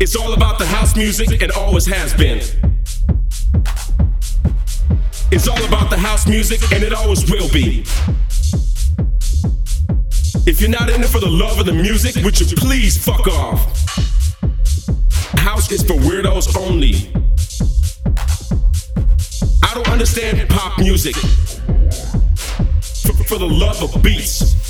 It's all about the house music and always has been. It's all about the house music and it always will be. If you're not in it for the love of the music, would you please fuck off? House is for weirdos only. I don't understand pop music. For, for the love of beats.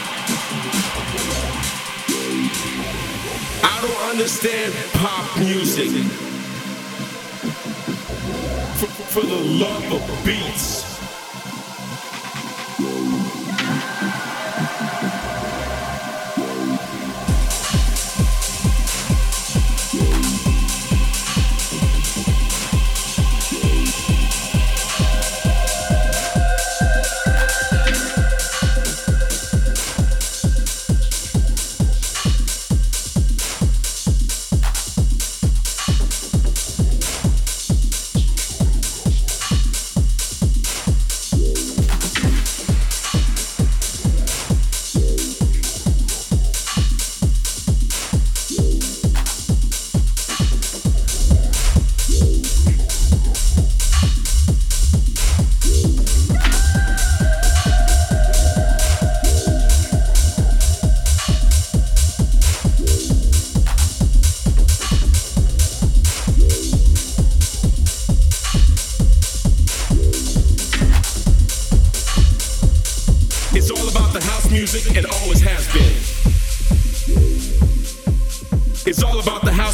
don't understand pop music. For, for the love of beats.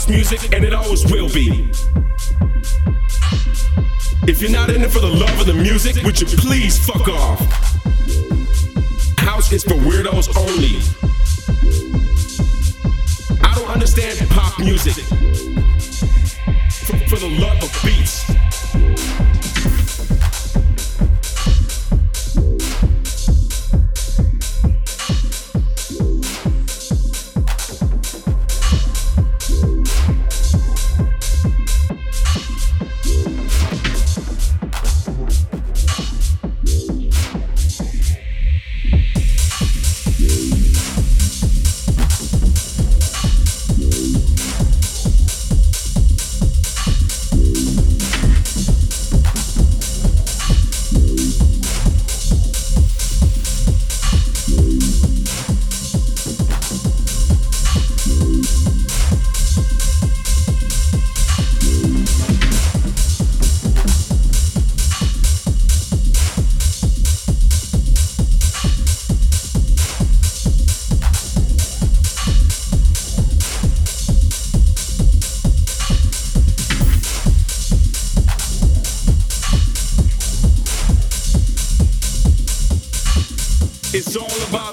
music, and it always will be. If you're not in it for the love of the music, would you please fuck off? House is for weirdos only. I don't understand pop music.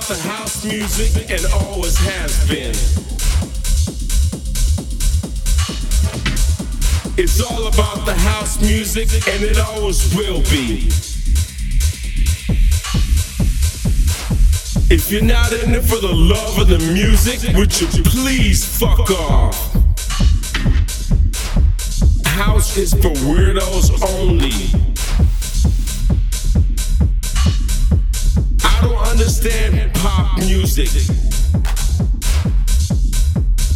The house music and always has been. It's all about the house music and it always will be. If you're not in it for the love of the music, would you please fuck off? House is for weirdos only. Understand pop music.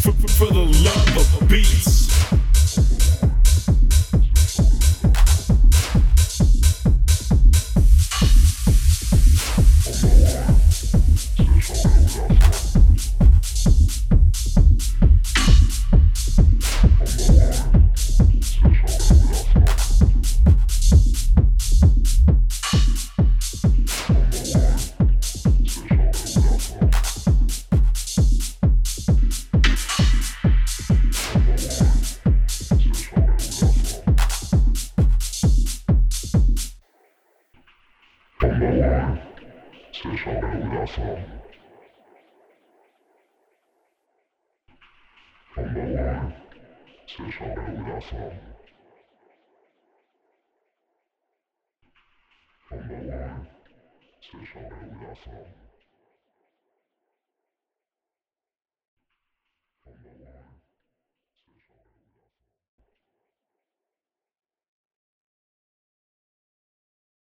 For, for the love of beats. 车上没有打扫。很忙啊，车上没有打扫。很忙啊，车上没。